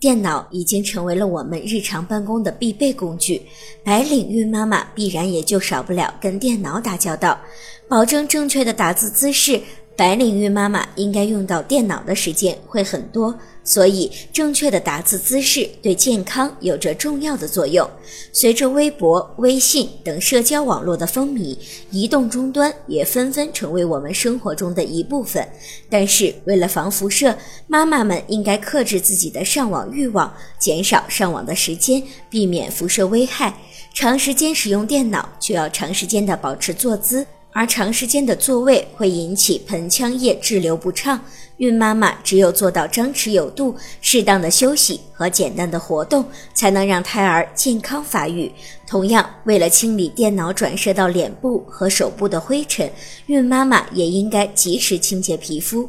电脑已经成为了我们日常办公的必备工具，白领孕妈妈必然也就少不了跟电脑打交道。保证正确的打字姿势，白领孕妈妈应该用到电脑的时间会很多。所以，正确的打字姿势对健康有着重要的作用。随着微博、微信等社交网络的风靡，移动终端也纷纷成为我们生活中的一部分。但是，为了防辐射，妈妈们应该克制自己的上网欲望，减少上网的时间，避免辐射危害。长时间使用电脑，就要长时间的保持坐姿。而长时间的坐位会引起盆腔液滞留不畅，孕妈妈只有做到张弛有度、适当的休息和简单的活动，才能让胎儿健康发育。同样，为了清理电脑转射到脸部和手部的灰尘，孕妈妈也应该及时清洁皮肤。